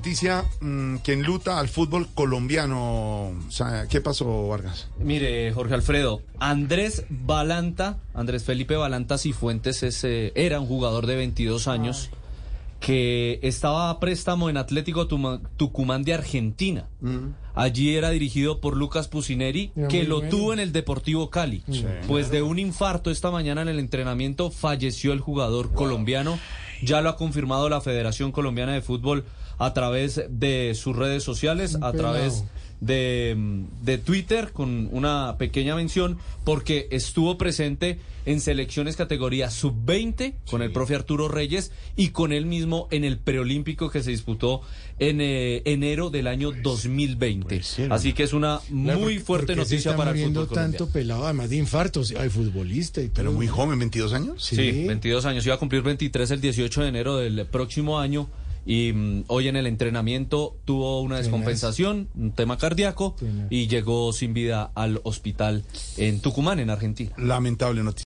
Noticia mm, que enluta al fútbol colombiano. O sea, ¿Qué pasó, Vargas? Mire, Jorge Alfredo, Andrés Balanta, Andrés Felipe Balanta Cifuentes es, eh, era un jugador de 22 años que estaba a préstamo en Atlético Tucumán de Argentina. Allí era dirigido por Lucas Pusineri, Era que lo bueno. tuvo en el Deportivo Cali. Pues de un infarto esta mañana en el entrenamiento falleció el jugador colombiano. Ya lo ha confirmado la Federación Colombiana de Fútbol a través de sus redes sociales, a través de, de Twitter con una pequeña mención porque estuvo presente en selecciones categoría sub-20 con el profe Arturo Reyes y con él mismo en el preolímpico que se disputó en eh, enero del año 2020. Así que es una muy ¿Por fuerte noticia para el fútbol tanto colombiano. pelado, además de infartos, hay futbolista y todo. Pero muy joven, 22 años. Sí. Sí, 22 años. Iba a cumplir 23 el 18 de enero del próximo año. Y mm, hoy en el entrenamiento tuvo una descompensación, un tema cardíaco, y llegó sin vida al hospital en Tucumán, en Argentina. Lamentable noticia.